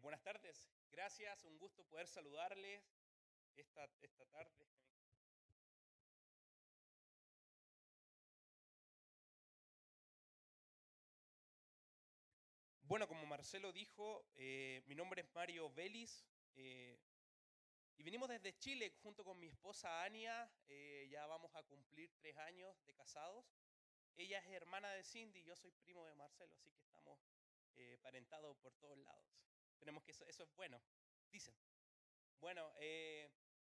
buenas tardes, gracias, un gusto poder saludarles esta, esta tarde. Bueno, como Marcelo dijo, eh, mi nombre es Mario Vélez eh, y venimos desde Chile junto con mi esposa Ania, eh, ya vamos a cumplir tres años de casados. Ella es hermana de Cindy, yo soy primo de Marcelo, así que estamos parentados por todos lados. Tenemos que eso, eso es bueno, dicen. Bueno,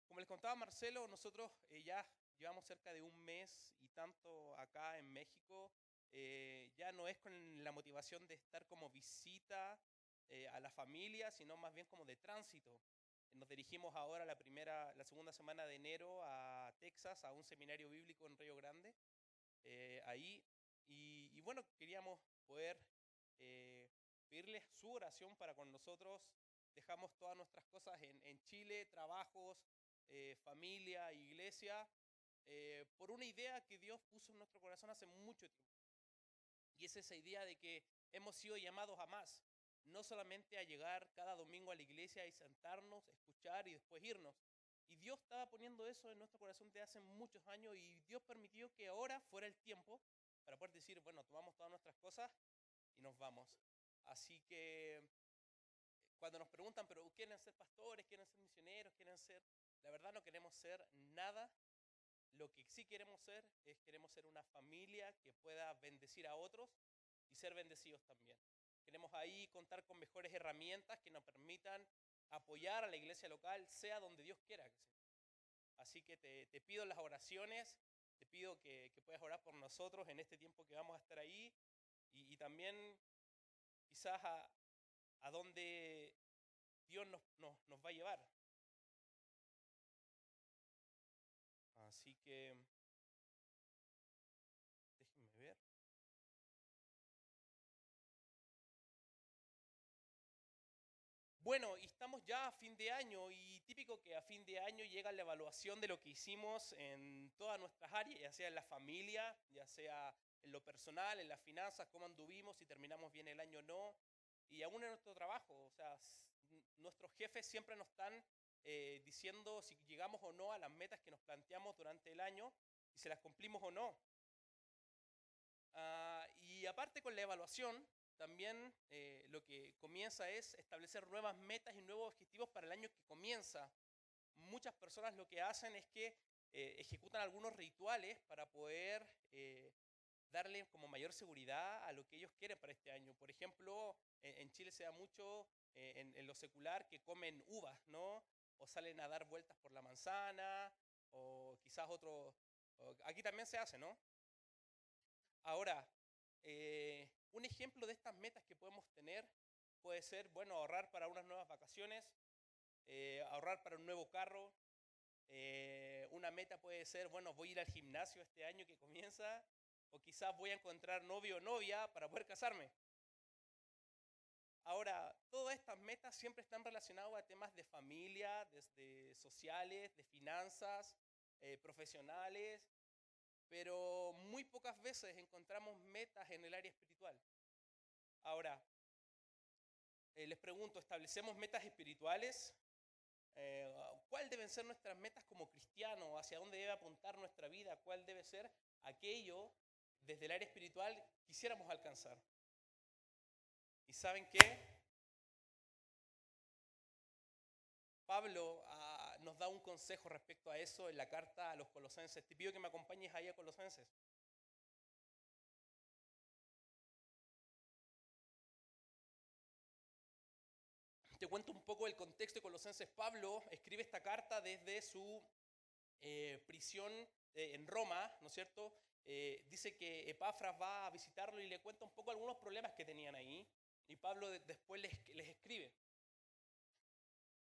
como les contaba Marcelo, nosotros ya llevamos cerca de un mes y tanto acá en México eh, ya no es con la motivación de estar como visita eh, a la familia, sino más bien como de tránsito. Nos dirigimos ahora la primera, la segunda semana de enero a Texas, a un seminario bíblico en Río Grande, eh, ahí. Y, bueno, queríamos poder pedirles su oración para con nosotros. Dejamos todas nuestras cosas en, en Chile, trabajos, familia, iglesia, por una idea que Dios puso en nuestro corazón hace mucho tiempo. Y es esa idea de que hemos sido llamados a más, no solamente a llegar cada domingo a la iglesia y sentarnos, escuchar y después irnos. Y Dios estaba poniendo eso en nuestro corazón desde hace muchos años y Dios permitió que ahora fuera el tiempo para poder decir, bueno, tomamos todas nuestras cosas y nos vamos. Así que cuando nos preguntan, pero ¿quieren ser pastores? ¿Quieren ser misioneros? ¿Quieren ser? La verdad no queremos ser nada lo que sí queremos ser es queremos ser una familia que pueda bendecir a otros y ser bendecidos también. Queremos ahí contar con mejores herramientas que nos permitan apoyar a la iglesia local, sea donde Dios quiera que sea. Así que te, pido las oraciones, te pido que, puedas orar por nosotros en este tiempo que vamos a estar ahí y, también quizás a, a donde Dios nos, nos va a llevar. Así que, Bueno, y estamos ya a fin de año y típico que a fin de año llega la evaluación de lo que hicimos en todas nuestras áreas, ya sea en la familia, ya sea en lo personal, en las finanzas, cómo anduvimos, si terminamos bien el año o no, y aún en nuestro trabajo. O sea, nuestros jefes siempre nos están eh, diciendo si llegamos o no a las metas que nos planteamos durante el año y si las cumplimos o no. Ah, y aparte con la evaluación, también eh, lo que comienza es establecer nuevas metas y nuevos objetivos para el año que comienza. Muchas personas lo que hacen es que eh, ejecutan algunos rituales para poder darle como mayor seguridad a lo que ellos quieren para este año. Por ejemplo, en, Chile se da mucho en, lo secular que comen uvas, ¿no? o salen a dar vueltas por la manzana, o quizás otro... aquí también se hace, ¿no? Ahora, eh, un ejemplo de estas metas que podemos tener puede ser, bueno, ahorrar para unas nuevas vacaciones, eh, ahorrar para un nuevo carro. Eh, una meta puede ser, bueno, voy a ir al gimnasio este año que comienza, o quizás voy a encontrar novio o novia para poder casarme. Ahora, todas estas metas siempre están relacionadas a temas de familia, desde sociales, de finanzas, eh, profesionales, pero muy pocas veces encontramos metas en el área espiritual. Ahora, eh, les pregunto, ¿establecemos metas espirituales? Eh, ¿Cuál deben ser nuestras metas como cristianos? ¿Hacia dónde debe apuntar nuestra vida? ¿Cuál debe ser aquello desde el área espiritual quisiéramos alcanzar? ¿Y saben qué? Pablo nos da un consejo respecto a eso en la carta a los colosenses. Te pido que me acompañes ahí a Colosenses. Te cuento un poco el contexto de Colosenses. Pablo escribe esta carta desde su eh, prisión eh, en Roma, ¿no es cierto? Eh, dice que Epafras va a visitarlo y le cuenta un poco algunos problemas que tenían ahí. Y Pablo después les, escribe.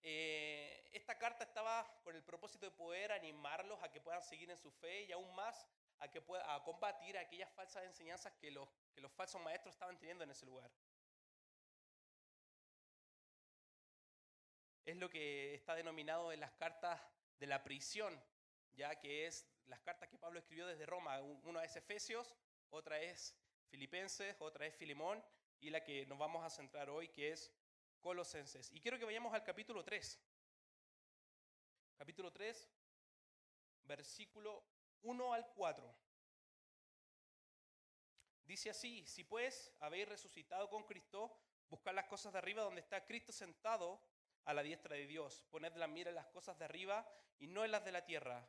Eh, esta carta estaba con el propósito de poder animarlos a que puedan seguir en su fe y aún más a, que pueda, a combatir aquellas falsas enseñanzas que los, que los falsos maestros estaban teniendo en ese lugar. Es lo que está denominado en las cartas de la prisión, ya que es las cartas que Pablo escribió desde Roma. Una es Efesios, otra es Filipenses, otra es Filimón y la que nos vamos a centrar hoy, que es Colosenses. Y quiero que vayamos al capítulo 3. Capítulo 3, versículo 1 al 4. Dice así, si pues habéis resucitado con Cristo, buscad las cosas de arriba donde está Cristo sentado a la diestra de Dios. Poned la mira en las cosas de arriba y no en las de la tierra,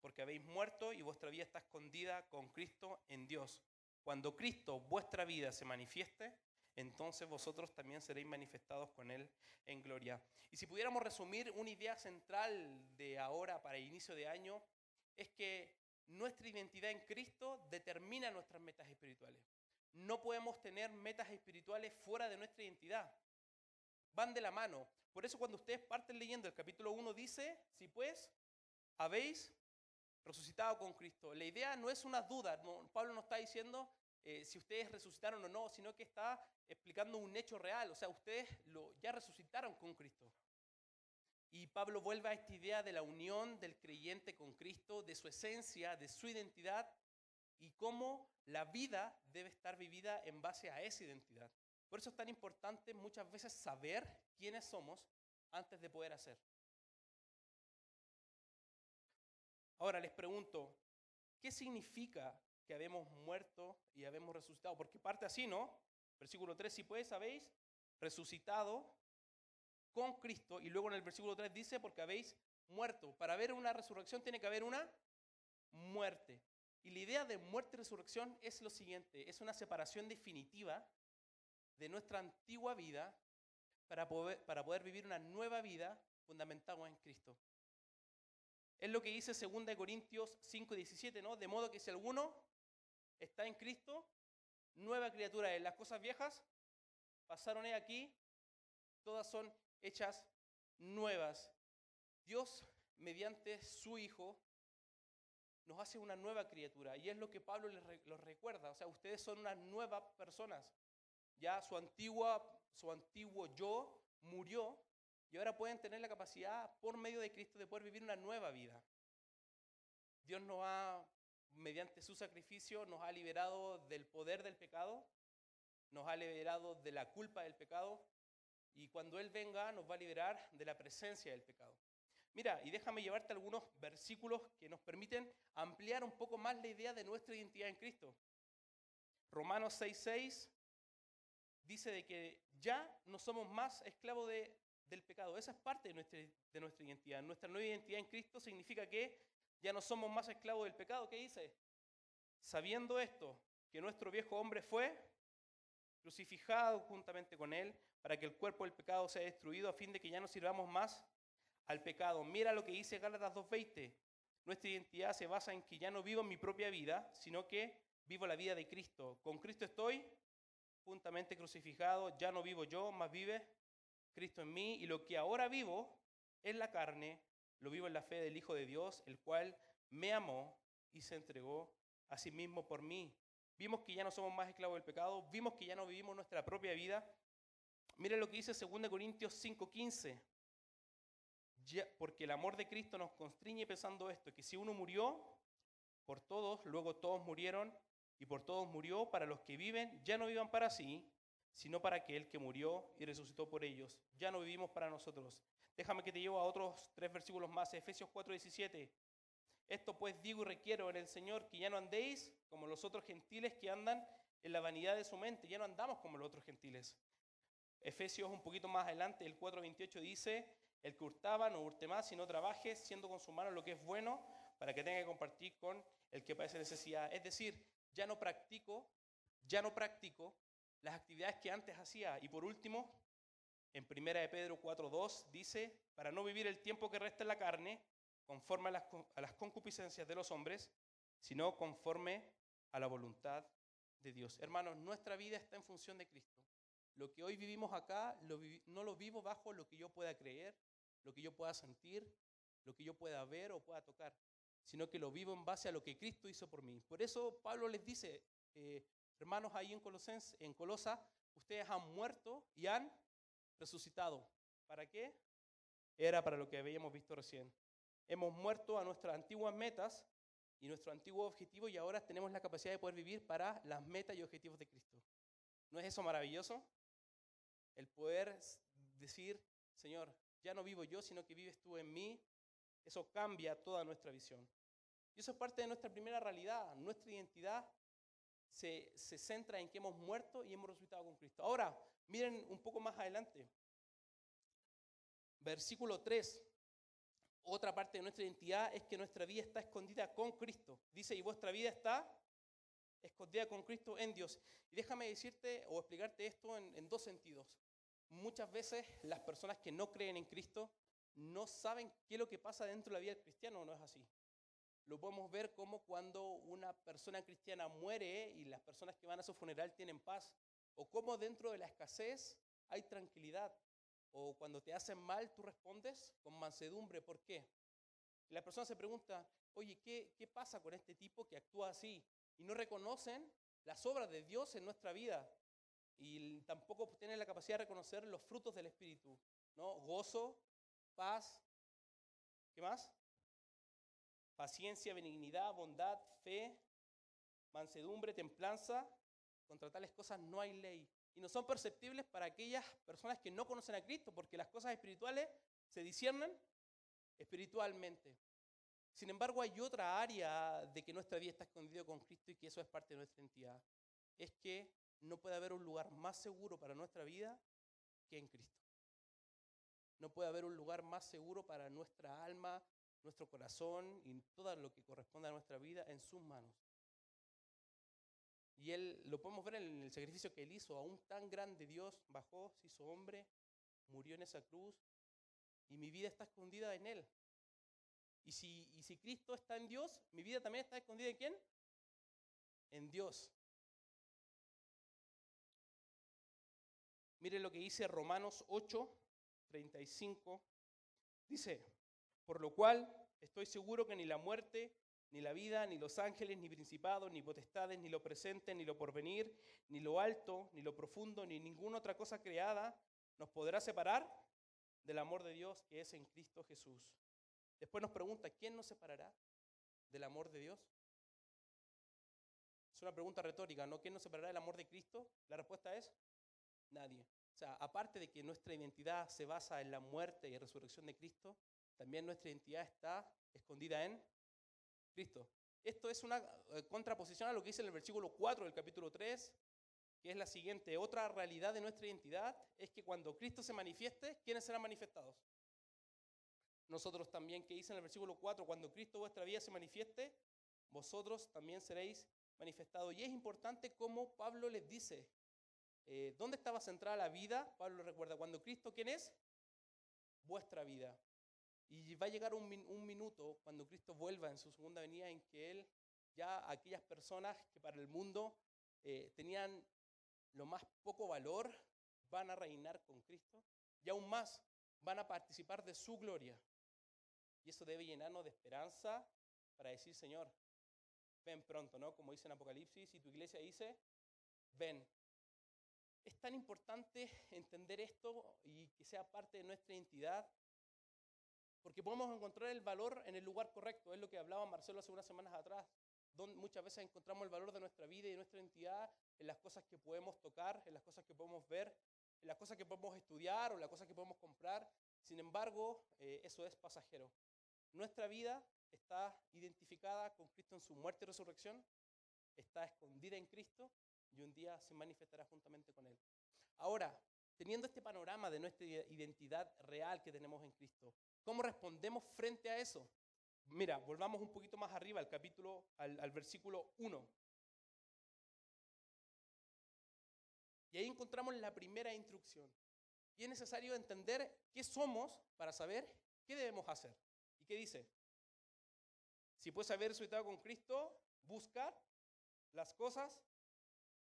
porque habéis muerto y vuestra vida está escondida con Cristo en Dios. Cuando Cristo, vuestra vida, se manifieste, entonces vosotros también seréis manifestados con Él en gloria. Y si pudiéramos resumir una idea central de ahora para el inicio de año, es que nuestra identidad en Cristo determina nuestras metas espirituales. No podemos tener metas espirituales fuera de nuestra identidad. Van de la mano. Por eso cuando ustedes parten leyendo el capítulo 1 dice, si pues habéis resucitado con Cristo. La idea no es una duda. Pablo no está diciendo eh, si ustedes resucitaron o no, sino que está explicando un hecho real. O sea, ustedes lo, ya resucitaron con Cristo. Y Pablo vuelve a esta idea de la unión del creyente con Cristo, de su esencia, de su identidad y cómo la vida debe estar vivida en base a esa identidad. Por eso es tan importante muchas veces saber quiénes somos antes de poder hacer. Ahora les pregunto, ¿qué significa que habemos muerto y habemos resucitado? Porque parte así, ¿no? Versículo 3, si pues habéis resucitado con Cristo, y luego en el versículo 3 dice, porque habéis muerto. Para haber una resurrección tiene que haber una muerte. Y la idea de muerte y resurrección es lo siguiente, es una separación definitiva de nuestra antigua vida para poder, para poder vivir una nueva vida fundamentada en Cristo. Es lo que dice 2 Corintios 5:17, ¿no? De modo que si alguno está en Cristo, nueva criatura es. Las cosas viejas pasaron aquí, todas son hechas nuevas. Dios, mediante su Hijo, nos hace una nueva criatura. Y es lo que Pablo les recuerda. O sea, ustedes son unas nuevas personas. Ya su, antigua, su antiguo yo murió y ahora pueden tener la capacidad por medio de Cristo de poder vivir una nueva vida. Dios nos ha, mediante su sacrificio, nos ha liberado del poder del pecado, nos ha liberado de la culpa del pecado y cuando Él venga nos va a liberar de la presencia del pecado. Mira, y déjame llevarte algunos versículos que nos permiten ampliar un poco más la idea de nuestra identidad en Cristo. Romanos 6:6 dice de que ya no somos más esclavos del pecado. Esa es parte de nuestra, de nuestra identidad. Nuestra nueva identidad en Cristo significa que ya no somos más esclavos del pecado. ¿Qué dice? Sabiendo esto, que nuestro viejo hombre fue crucificado juntamente con él para que el cuerpo del pecado sea destruido a fin de que ya no sirvamos más al pecado. Mira lo que dice Gálatas 2.20. Nuestra identidad se basa en que ya no vivo mi propia vida, sino que vivo la vida de Cristo. Con Cristo estoy juntamente crucificado, ya no vivo yo, más vive Cristo en mí, y lo que ahora vivo en la carne, lo vivo en la fe del Hijo de Dios, el cual me amó y se entregó a sí mismo por mí. Vimos que ya no somos más esclavos del pecado, vimos que ya no vivimos nuestra propia vida, Mire lo que dice 2 Corintios 5:15. Porque el amor de Cristo nos constriñe pensando esto, que si uno murió por todos, luego todos murieron, y por todos murió, para los que viven, ya no vivan para sí, sino para aquel que murió y resucitó por ellos. Ya no vivimos para nosotros. Déjame que te llevo a otros tres versículos más, Efesios 4:17. Esto pues digo y requiero en el Señor que ya no andéis como los otros gentiles que andan en la vanidad de su mente, ya no andamos como los otros gentiles, Efesios un poquito más adelante, el 4.28 dice, el que hurtaba no hurte más, sino trabaje siendo con su mano lo que es bueno para que tenga que compartir con el que padece necesidad. Es decir, ya no practico, ya no practico las actividades que antes hacía. Y por último, en 1 de Pedro 4.2 dice, para no vivir el tiempo que resta en la carne, conforme a las, concupiscencias de los hombres, sino conforme a la voluntad de Dios. Hermanos, nuestra vida está en función de Cristo. Lo que hoy vivimos acá no lo vivo bajo lo que yo pueda creer, lo que yo pueda sentir, lo que yo pueda ver o pueda tocar, sino que lo vivo en base a lo que Cristo hizo por mí. Por eso Pablo les dice, eh, hermanos, ahí en, Colosense, en Colosa, ustedes han muerto y han resucitado. ¿Para qué? Era para lo que habíamos visto recién. Hemos muerto a nuestras antiguas metas y nuestro antiguo objetivo y ahora tenemos la capacidad de poder vivir para las metas y objetivos de Cristo. ¿No es eso maravilloso? el poder decir, Señor, ya no vivo yo, sino que vives tú en mí, eso cambia toda nuestra visión. Y eso es parte de nuestra primera realidad. Nuestra identidad se, se centra en que hemos muerto y hemos resucitado con Cristo. Ahora, miren un poco más adelante. Versículo 3. Otra parte de nuestra identidad es que nuestra vida está escondida con Cristo. Dice, y vuestra vida está escondida con Cristo en Dios. Y déjame decirte o explicarte esto en, en dos sentidos. Muchas veces las personas que no creen en Cristo no saben qué es lo que pasa dentro de la vida del cristiano, ¿o no es así? Lo podemos ver como cuando una persona cristiana muere y las personas que van a su funeral tienen paz, o como dentro de la escasez hay tranquilidad, o cuando te hacen mal tú respondes con mansedumbre. ¿Por qué? La persona se pregunta, oye, ¿qué, ¿qué pasa con este tipo que actúa así? Y no reconocen las obras de Dios en nuestra vida y tampoco tienen la capacidad de reconocer los frutos del Espíritu, ¿no? Gozo, paz, ¿qué más? Paciencia, benignidad, bondad, fe, mansedumbre, templanza. Contra tales cosas no hay ley. Y no son perceptibles para aquellas personas que no conocen a Cristo, porque las cosas espirituales se disciernen espiritualmente. Sin embargo, hay otra área de que nuestra vida está escondida con Cristo y que eso es parte de nuestra identidad. Es que no puede haber un lugar más seguro para nuestra vida que en Cristo. No puede haber un lugar más seguro para nuestra alma, nuestro corazón y todo lo que corresponde a nuestra vida en sus manos. Y él lo podemos ver en el sacrificio que él hizo, aún tan grande Dios bajó, se hizo hombre, murió en esa cruz y mi vida está escondida en él. Y si, y si Cristo está en Dios, mi vida también está escondida en quién? En Dios. Mire lo que dice Romanos 8, 35. Dice, por lo cual estoy seguro que ni la muerte, ni la vida, ni los ángeles, ni principados, ni potestades, ni lo presente, ni lo porvenir, ni lo alto, ni lo profundo, ni ninguna otra cosa creada nos podrá separar del amor de Dios que es en Cristo Jesús. Después nos pregunta, ¿quién nos separará del amor de Dios? Es una pregunta retórica, ¿no? ¿Quién nos separará del amor de Cristo? La respuesta es Nadie. O sea, aparte de que nuestra identidad se basa en la muerte y resurrección de Cristo, también nuestra identidad está escondida en Cristo. Esto es una eh, contraposición a lo que dice en el versículo 4 del capítulo 3, que es la siguiente. Otra realidad de nuestra identidad es que cuando Cristo se manifieste, ¿quiénes serán manifestados? Nosotros también, que dice en el versículo 4, cuando Cristo vuestra vida se manifieste, vosotros también seréis manifestados. Y es importante cómo Pablo les dice, eh, ¿Dónde estaba centrada la vida? Pablo recuerda, cuando Cristo, ¿quién es? Vuestra vida. Y va a llegar un, minuto cuando Cristo vuelva en su segunda venida en que Él, ya aquellas personas que para el mundo eh, tenían lo más poco valor, van a reinar con Cristo y aún más van a participar de su gloria. Y eso debe llenarnos de esperanza para decir, Señor, ven pronto, ¿no? Como dice en Apocalipsis, y tu iglesia dice, ven, es tan importante entender esto y que sea parte de nuestra identidad, porque podemos encontrar el valor en el lugar correcto. Es lo que hablaba Marcelo hace unas semanas atrás, donde muchas veces encontramos el valor de nuestra vida y de nuestra identidad en las cosas que podemos tocar, en las cosas que podemos ver, en las cosas que podemos estudiar o en las cosas que podemos comprar. Sin embargo, eh, eso es pasajero. Nuestra vida está identificada con Cristo en su muerte y resurrección, está escondida en Cristo y un día se manifestará juntamente con Él. Ahora, teniendo este panorama de nuestra identidad real que tenemos en Cristo, ¿cómo respondemos frente a eso? Mira, volvamos un poquito más arriba al capítulo, al, al versículo 1. Y ahí encontramos la primera instrucción. Y es necesario entender qué somos para saber qué debemos hacer. ¿Y qué dice? Si puedes haber resucitado con Cristo, busca las cosas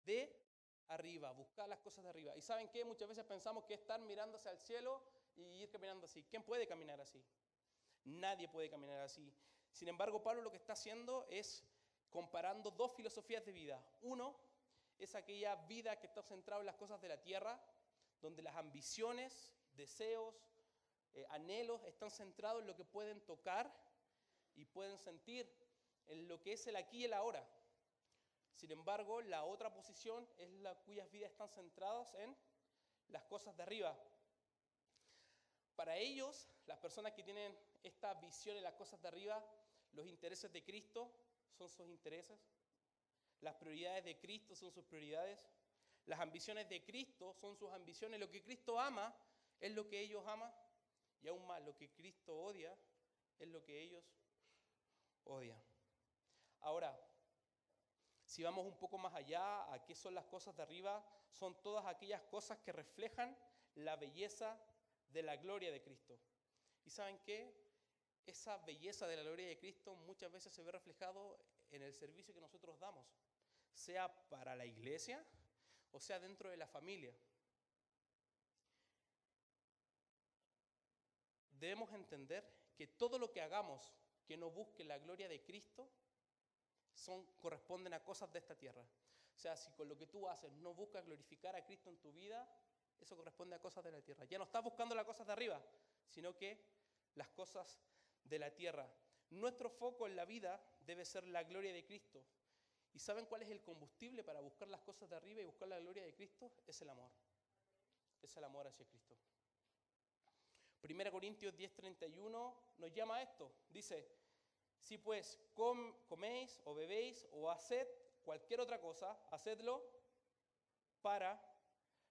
de arriba, buscar las cosas de arriba. ¿Y saben qué? Muchas veces pensamos que estar mirándose al cielo y ir caminando así. ¿Quién puede caminar así? Nadie puede caminar así. Sin embargo, Pablo lo que está haciendo es comparando dos filosofías de vida. Uno es aquella vida que está centrada en las cosas de la tierra, donde las ambiciones, deseos, eh, anhelos están centrados en lo que pueden tocar y pueden sentir, en lo que es el aquí y el ahora. Sin embargo, la otra posición es la cuyas vidas están centradas en las cosas de arriba, Para ellos, las personas que tienen esta visión en las cosas de arriba, los intereses de Cristo son sus intereses, las prioridades de Cristo son sus prioridades, las ambiciones de Cristo son sus ambiciones, lo que Cristo ama es lo que ellos aman y aún más, lo que Cristo odia es lo que ellos odian. Ahora, si vamos un poco más allá, ¿a qué son las cosas de arriba? Son todas aquellas cosas que reflejan la belleza de la gloria de Cristo. ¿Y saben qué? Esa belleza de la gloria de Cristo muchas veces se ve reflejado en el servicio que nosotros damos, sea para la iglesia o sea dentro de la familia. Debemos entender que todo lo que hagamos que no busque la gloria de Cristo son, corresponden a cosas de esta tierra. O sea, si con lo que tú haces no buscas glorificar a Cristo en tu vida, eso corresponde a cosas de la tierra. Ya no estás buscando las cosas de arriba, sino que las cosas de la tierra. Nuestro foco en la vida debe ser la gloria de Cristo. ¿Y saben cuál es el combustible para buscar las cosas de arriba y buscar la gloria de Cristo? Es el amor. Es el amor hacia Cristo. 1 Corintios 10:31 nos llama a esto. Dice, si pues coméis o bebéis o haced cualquier otra cosa, hacedlo para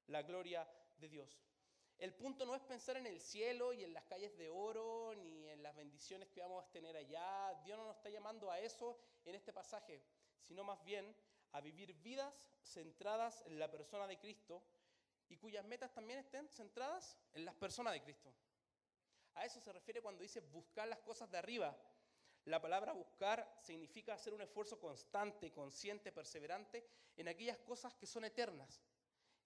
la gloria de Dios. El punto no es pensar en el cielo y en las calles de oro, ni en las bendiciones que vamos a tener allá. Dios no nos está llamando a eso en este pasaje, sino más bien a vivir vidas centradas en la persona de Cristo y cuyas metas también estén centradas en las personas de Cristo. A eso se refiere cuando dice buscar las cosas de arriba. La palabra buscar significa hacer un esfuerzo constante, consciente, perseverante en aquellas cosas que son eternas,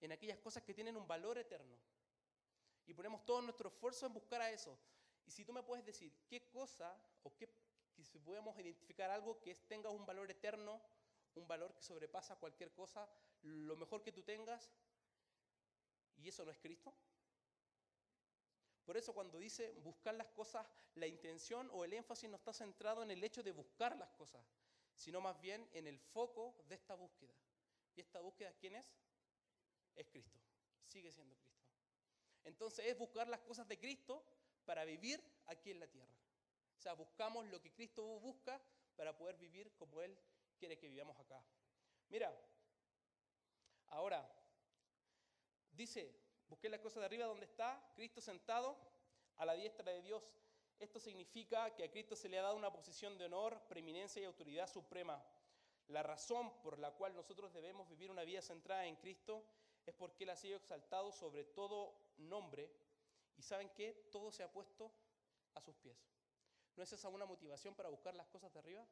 en aquellas cosas que tienen un valor eterno. Y ponemos todo nuestro esfuerzo en buscar a eso. Y si tú me puedes decir qué cosa o qué, si podemos identificar algo que tenga un valor eterno, un valor que sobrepasa cualquier cosa, lo mejor que tú tengas, y eso no es Cristo. Por eso cuando dice buscar las cosas, la intención o el énfasis no está centrado en el hecho de buscar las cosas, sino más bien en el foco de esta búsqueda. ¿Y esta búsqueda quién es? Es Cristo. Sigue siendo Cristo. Entonces es buscar las cosas de Cristo para vivir aquí en la tierra. O sea, buscamos lo que Cristo busca para poder vivir como Él quiere que vivamos acá. Mira, ahora, dice, busqué las cosas de arriba donde está Cristo sentado a la diestra de Dios. Esto significa que a Cristo se le ha dado una posición de honor, preeminencia y autoridad suprema. La razón por la cual nosotros debemos vivir una vida centrada en Cristo es porque Él ha sido exaltado sobre todo nombre y saben que todo se ha puesto a sus pies. ¿No es esa una motivación para buscar las cosas de arriba?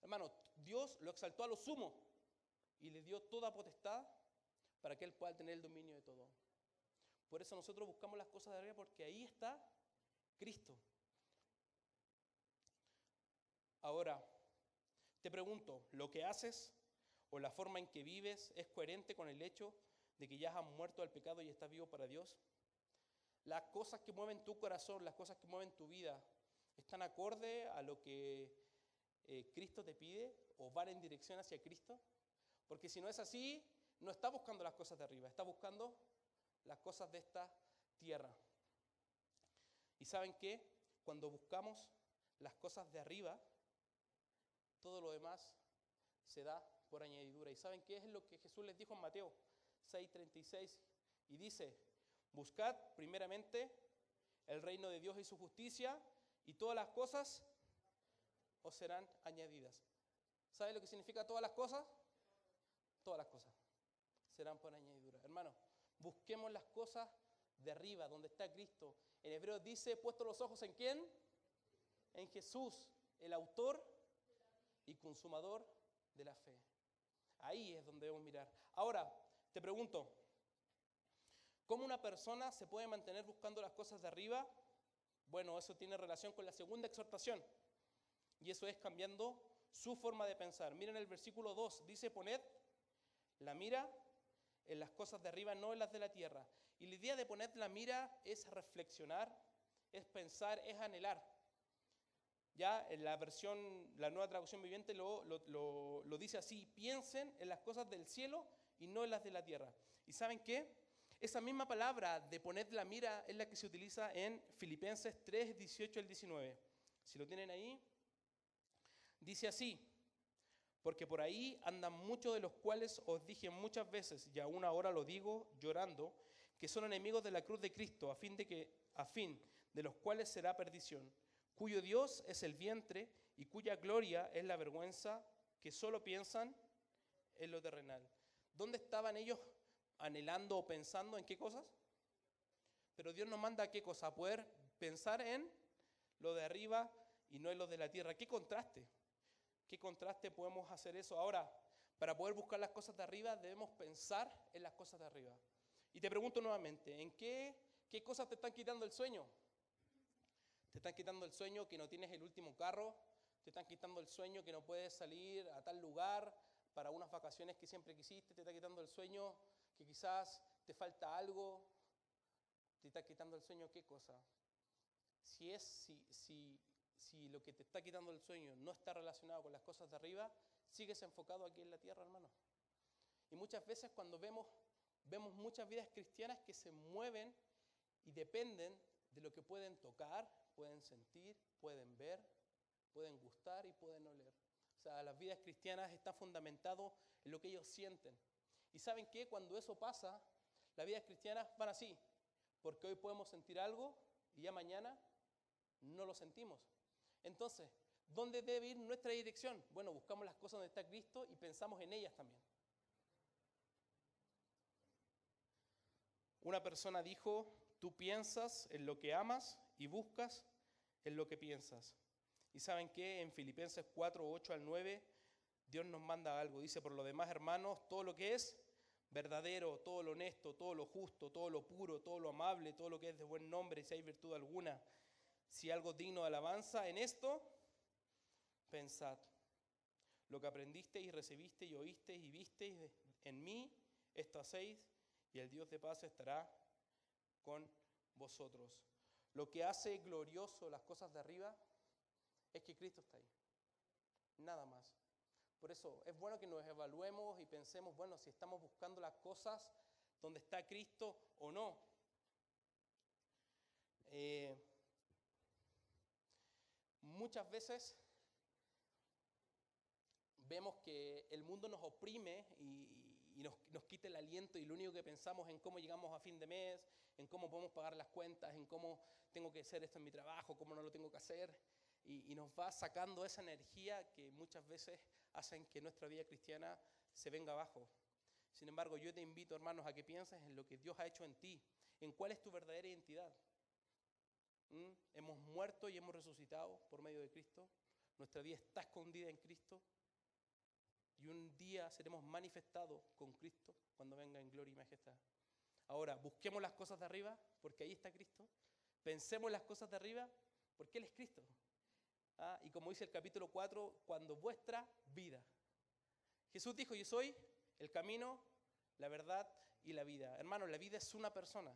Hermano, Dios lo exaltó a lo sumo y le dio toda potestad para que Él pueda tener el dominio de todo. Por eso nosotros buscamos las cosas de arriba porque ahí está Cristo. Ahora, te pregunto, ¿lo que haces o la forma en que vives es coherente con el hecho de que ya has muerto al pecado y estás vivo para Dios? Las cosas que mueven tu corazón, las cosas que mueven tu vida, ¿están acorde a lo que eh, Cristo te pide o van en dirección hacia Cristo? Porque si no es así, no está buscando las cosas de arriba, está buscando las cosas de esta tierra. ¿Y saben qué? Cuando buscamos las cosas de arriba, todo lo demás se da por añadidura. ¿Y saben qué es lo que Jesús les dijo en Mateo 6:36? Y dice, buscad primeramente el reino de Dios y su justicia y todas las cosas os serán añadidas. ¿Sabe lo que significa todas las cosas? Todas las cosas serán por añadidura. Hermano, busquemos las cosas de arriba, donde está Cristo. En hebreo dice, puesto los ojos en quién? En Jesús, el autor y consumador de la fe. Ahí es donde debemos mirar. Ahora, te pregunto, ¿cómo una persona se puede mantener buscando las cosas de arriba? Bueno, eso tiene relación con la segunda exhortación. Y eso es cambiando su forma de pensar. Miren el versículo 2, dice, poned la mira en las cosas de arriba, no en las de la tierra. Y la idea de poner la mira es reflexionar, es pensar, es anhelar. Ya en la versión, la nueva traducción viviente lo, dice así, piensen en las cosas del cielo y no en las de la tierra. ¿Y saben qué? Esa misma palabra de poner la mira es la que se utiliza en Filipenses 3, 18 al 19. Si lo tienen ahí, dice así, porque por ahí andan muchos de los cuales os dije muchas veces, y aún ahora lo digo llorando, que son enemigos de la cruz de Cristo, a fin de que a fin de los cuales será perdición, cuyo Dios es el vientre y cuya gloria es la vergüenza, que solo piensan en lo terrenal. ¿Dónde estaban ellos anhelando o pensando en qué cosas? Pero Dios nos manda a qué cosa? A poder pensar en lo de arriba y no en lo de la tierra. ¿Qué contraste? ¿Qué contraste podemos hacer eso? Ahora, para poder buscar las cosas de arriba debemos pensar en las cosas de arriba. Y te pregunto nuevamente, ¿en qué, qué cosas te están quitando el sueño? Te están quitando el sueño que no tienes el último carro, te están quitando el sueño que no puedes salir a tal lugar para unas vacaciones que siempre quisiste, te está quitando el sueño que quizás te falta algo, te está quitando el sueño, ¿qué cosa? Si es, si, si, si lo que te está quitando el sueño no está relacionado con las cosas de arriba, sigues enfocado aquí en la tierra, hermano. Y muchas veces cuando vemos, vemos muchas vidas cristianas que se mueven y dependen de lo que pueden tocar, pueden sentir, pueden ver, pueden gustar y pueden oler. Sea, las vidas cristianas están fundamentadas en lo que ellos sienten. Y saben que cuando eso pasa, las vidas cristianas van así, porque hoy podemos sentir algo y ya mañana no lo sentimos. Entonces, ¿dónde debe ir nuestra dirección? Bueno, buscamos las cosas donde está Cristo y pensamos en ellas también. Una persona dijo, tú piensas en lo que amas y buscas en lo que piensas. Y saben que en Filipenses 4, 8 al 9, Dios nos manda algo. Dice, por lo demás, hermanos, todo lo que es verdadero, todo lo honesto, todo lo justo, todo lo puro, todo lo amable, todo lo que es de buen nombre, si hay virtud alguna, si algo digno de alabanza, en esto pensad. Lo que aprendiste y recibiste y oíste y visteis en mí, esto hacéis, y el Dios de paz estará con vosotros. Lo que hace glorioso las cosas de arriba es que Cristo está ahí. Nada más. Por eso es bueno que nos evaluemos y pensemos, bueno, si estamos buscando las cosas donde está Cristo o no. Eh, muchas veces vemos que el mundo nos oprime y, nos, nos, quita el aliento y lo único que pensamos en cómo llegamos a fin de mes, en cómo podemos pagar las cuentas, en cómo tengo que hacer esto en mi trabajo, cómo no lo tengo que hacer. Y, nos va sacando esa energía que muchas veces hacen que nuestra vida cristiana se venga abajo. Sin embargo, yo te invito, hermanos, a que pienses en lo que Dios ha hecho en ti, en cuál es tu verdadera identidad. ¿Mm? Hemos muerto y hemos resucitado por medio de Cristo. Nuestra vida está escondida en Cristo. Y un día seremos manifestados con Cristo cuando venga en gloria y majestad. Ahora, busquemos las cosas de arriba, porque ahí está Cristo. Pensemos en las cosas de arriba, porque Él es Cristo. ¿Ah? Y como dice el capítulo 4, cuando vuestra vida. Jesús dijo, yo soy el camino, la verdad y la vida. Hermano, la vida es una persona.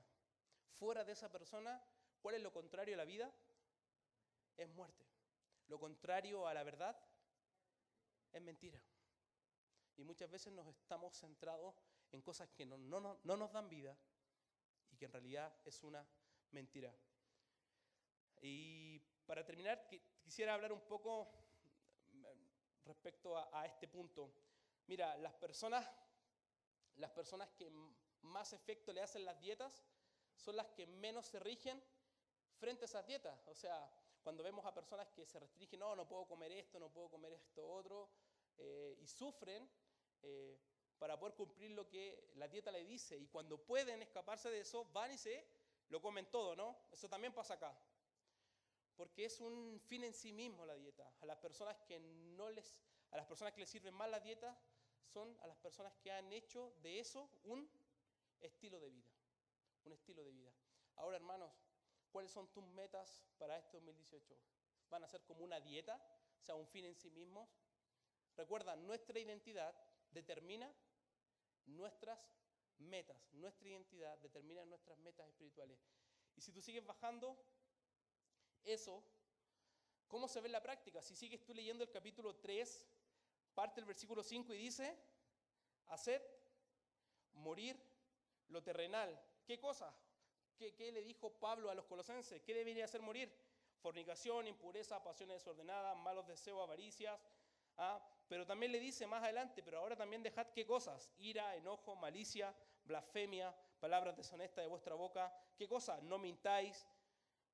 Fuera de esa persona, ¿cuál es lo contrario a la vida? Es muerte. Lo contrario a la verdad es mentira. Y muchas veces nos estamos centrados en cosas que no, no, no nos dan vida y que en realidad es una mentira. Y para terminar, quisiera hablar un poco mm, respecto a, este punto. Mira, las personas, las personas que más efecto le hacen las dietas son las que menos se rigen frente a esas dietas. O sea, cuando vemos a personas que se restringen, no, no puedo comer esto, no puedo comer esto otro, eh, y sufren eh, para poder cumplir lo que la dieta le dice, y cuando pueden escaparse de eso, van y se lo comen todo, ¿no? Eso también pasa acá porque es un fin en sí mismo la dieta. A las personas que no les, a las personas que les sirven mal la dieta son a las personas que han hecho de eso un estilo de vida, un estilo de vida. Ahora, hermanos, ¿cuáles son tus metas para este 2018? ¿Van a ser como una dieta, o sea, un fin en sí mismo? Recuerda, nuestra identidad determina nuestras metas, nuestra identidad determina nuestras metas espirituales. Y si tú sigues bajando, eso, ¿cómo se ve en la práctica? Si sigues tú leyendo el capítulo 3, parte el versículo 5 y dice, haced morir lo terrenal ¿Qué cosa? ¿Qué, ¿Qué, le dijo Pablo a los colosenses? ¿Qué debería hacer morir? Fornicación, impureza, pasiones desordenadas, malos deseos, avaricias. ¿ah? Pero también le dice más adelante, pero ahora también dejad qué cosas? Ira, enojo, malicia, blasfemia, palabras deshonestas de vuestra boca. ¿Qué cosa? No mintáis.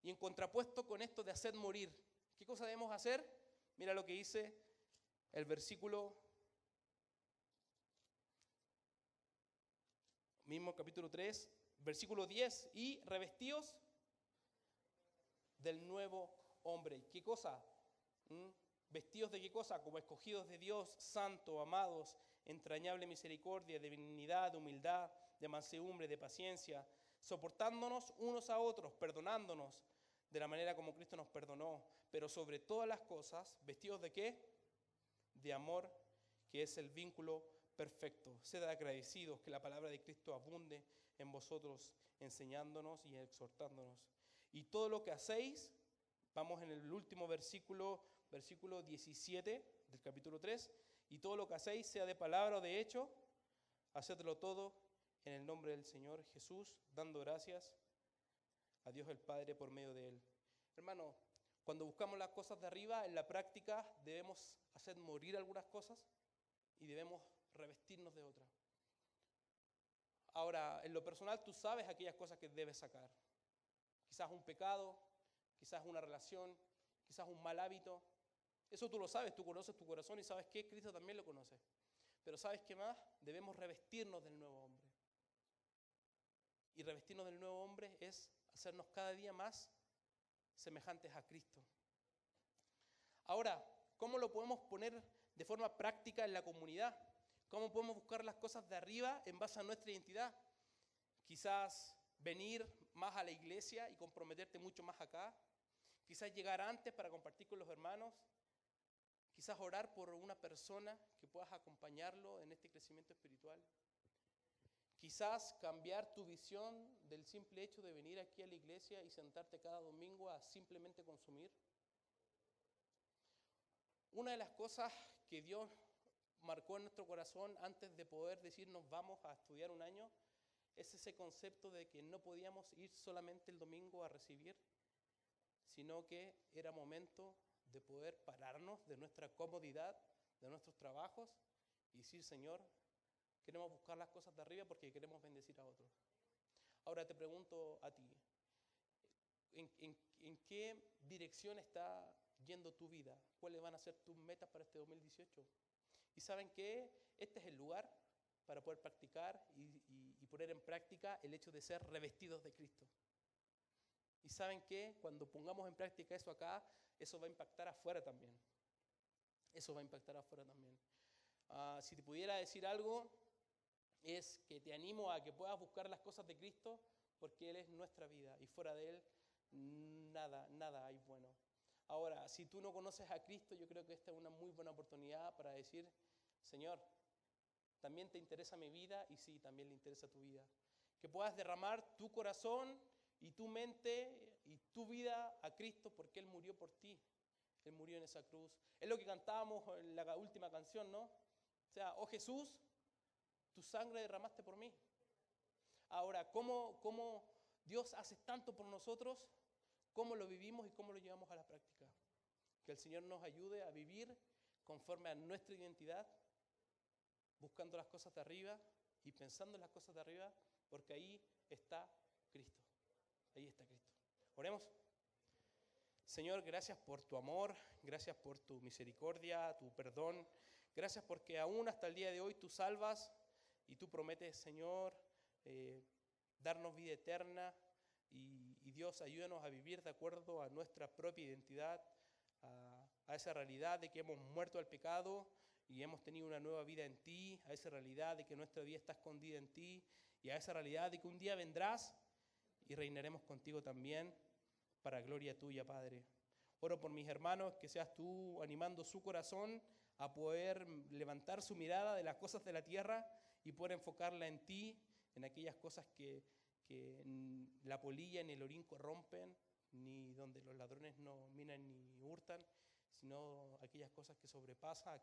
Y en contrapuesto con esto de hacer morir, ¿qué cosa debemos hacer? Mira lo que dice el versículo mismo capítulo 3, versículo 10, y revestidos del nuevo hombre. ¿Qué cosa? ¿Mm? ¿Vestidos de qué cosa? Como escogidos de Dios, santo, amados, entrañable misericordia, de benignidad, de humildad, de mansedumbre, de paciencia, soportándonos unos a otros, perdonándonos de la manera como Cristo nos perdonó, pero sobre todas las cosas, vestidos de qué? De amor, que es el vínculo perfecto. Sed agradecidos que la palabra de Cristo abunde en vosotros, enseñándonos y exhortándonos. Y todo lo que hacéis, vamos en el último versículo, versículo 17 del capítulo 3, y todo lo que hacéis, sea de palabra o de hecho, hacedlo todo en el nombre del Señor Jesús, dando gracias a Dios el Padre por medio de Él. Hermano, cuando buscamos las cosas de arriba, en la práctica debemos hacer morir algunas cosas y debemos revestirnos de otras. Ahora, en lo personal, tú sabes aquellas cosas que debes sacar. Quizás un pecado, quizás una relación, quizás un mal hábito. Eso tú lo sabes, tú conoces tu corazón y sabes que Cristo también lo conoce. Pero ¿sabes qué más? Debemos revestirnos del nuevo hombre. Y revestirnos del nuevo hombre es hacernos cada día más semejantes a Cristo. Ahora, ¿cómo lo podemos poner de forma práctica en la comunidad? ¿Cómo podemos buscar las cosas de arriba en base a nuestra identidad? Quizás venir más a la iglesia y comprometerte mucho más acá. Quizás llegar antes para compartir con los hermanos. Quizás orar por una persona que puedas acompañarlo en este crecimiento espiritual. Quizás cambiar tu visión del simple hecho de venir aquí a la iglesia y sentarte cada domingo a simplemente consumir. Una de las cosas que Dios marcó en nuestro corazón antes de poder decirnos vamos a estudiar un año es ese concepto de que no podíamos ir solamente el domingo a recibir, sino que era momento de poder pararnos de nuestra comodidad, de nuestros trabajos y decir, Señor, Queremos buscar las cosas de arriba porque queremos bendecir a otros. Ahora te pregunto a ti, ¿en, qué dirección está yendo tu vida? ¿Cuáles van a ser tus metas para este 2018? Y saben que este es el lugar para poder practicar y, y, poner en práctica el hecho de ser revestidos de Cristo. Y saben que cuando pongamos en práctica eso acá, eso va a impactar afuera también. Eso va a impactar afuera también. Ah, si te pudiera decir algo, es que te animo a que puedas buscar las cosas de Cristo porque Él es nuestra vida y fuera de Él nada, nada hay bueno. Ahora, si tú no conoces a Cristo, yo creo que esta es una muy buena oportunidad para decir, Señor, también te interesa mi vida y sí, también le interesa tu vida. Que puedas derramar tu corazón y tu mente y tu vida a Cristo porque Él murió por ti. Él murió en esa cruz. Es lo que cantábamos en la última canción, ¿no? O sea, oh Jesús, tu sangre derramaste por mí. Ahora, ¿cómo, ¿cómo, Dios hace tanto por nosotros? ¿Cómo lo vivimos y cómo lo llevamos a la práctica? Que el Señor nos ayude a vivir conforme a nuestra identidad, buscando las cosas de arriba y pensando en las cosas de arriba, porque ahí está Cristo. Ahí está Cristo. Oremos. Señor, gracias por tu amor, gracias por tu misericordia, tu perdón. Gracias porque aún hasta el día de hoy tú salvas y tú prometes, Señor, eh, darnos vida eterna y, Dios, ayúdanos a vivir de acuerdo a nuestra propia identidad, a, a esa realidad de que hemos muerto al pecado y hemos tenido una nueva vida en ti, a esa realidad de que nuestra vida está escondida en ti y a esa realidad de que un día vendrás y reinaremos contigo también para gloria tuya, Padre. Oro por mis hermanos, que seas tú animando su corazón a poder levantar su mirada de las cosas de la tierra y poder enfocarla en ti, en aquellas cosas que, la polilla ni el orín corrompen, ni donde los ladrones no minan ni hurtan, sino aquellas cosas que sobrepasan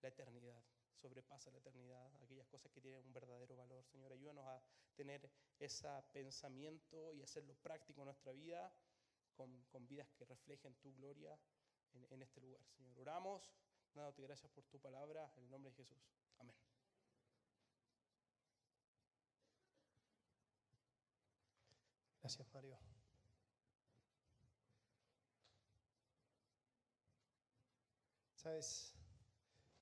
la eternidad. sobrepasa la eternidad, aquellas cosas que tienen un verdadero valor. Señor, ayúdanos a tener ese pensamiento y hacerlo práctico en nuestra vida, con, con vidas que reflejen tu gloria en, en este lugar. Señor, oramos, dándote gracias por tu palabra, en el nombre de Jesús. Gracias, Mario. Sabes,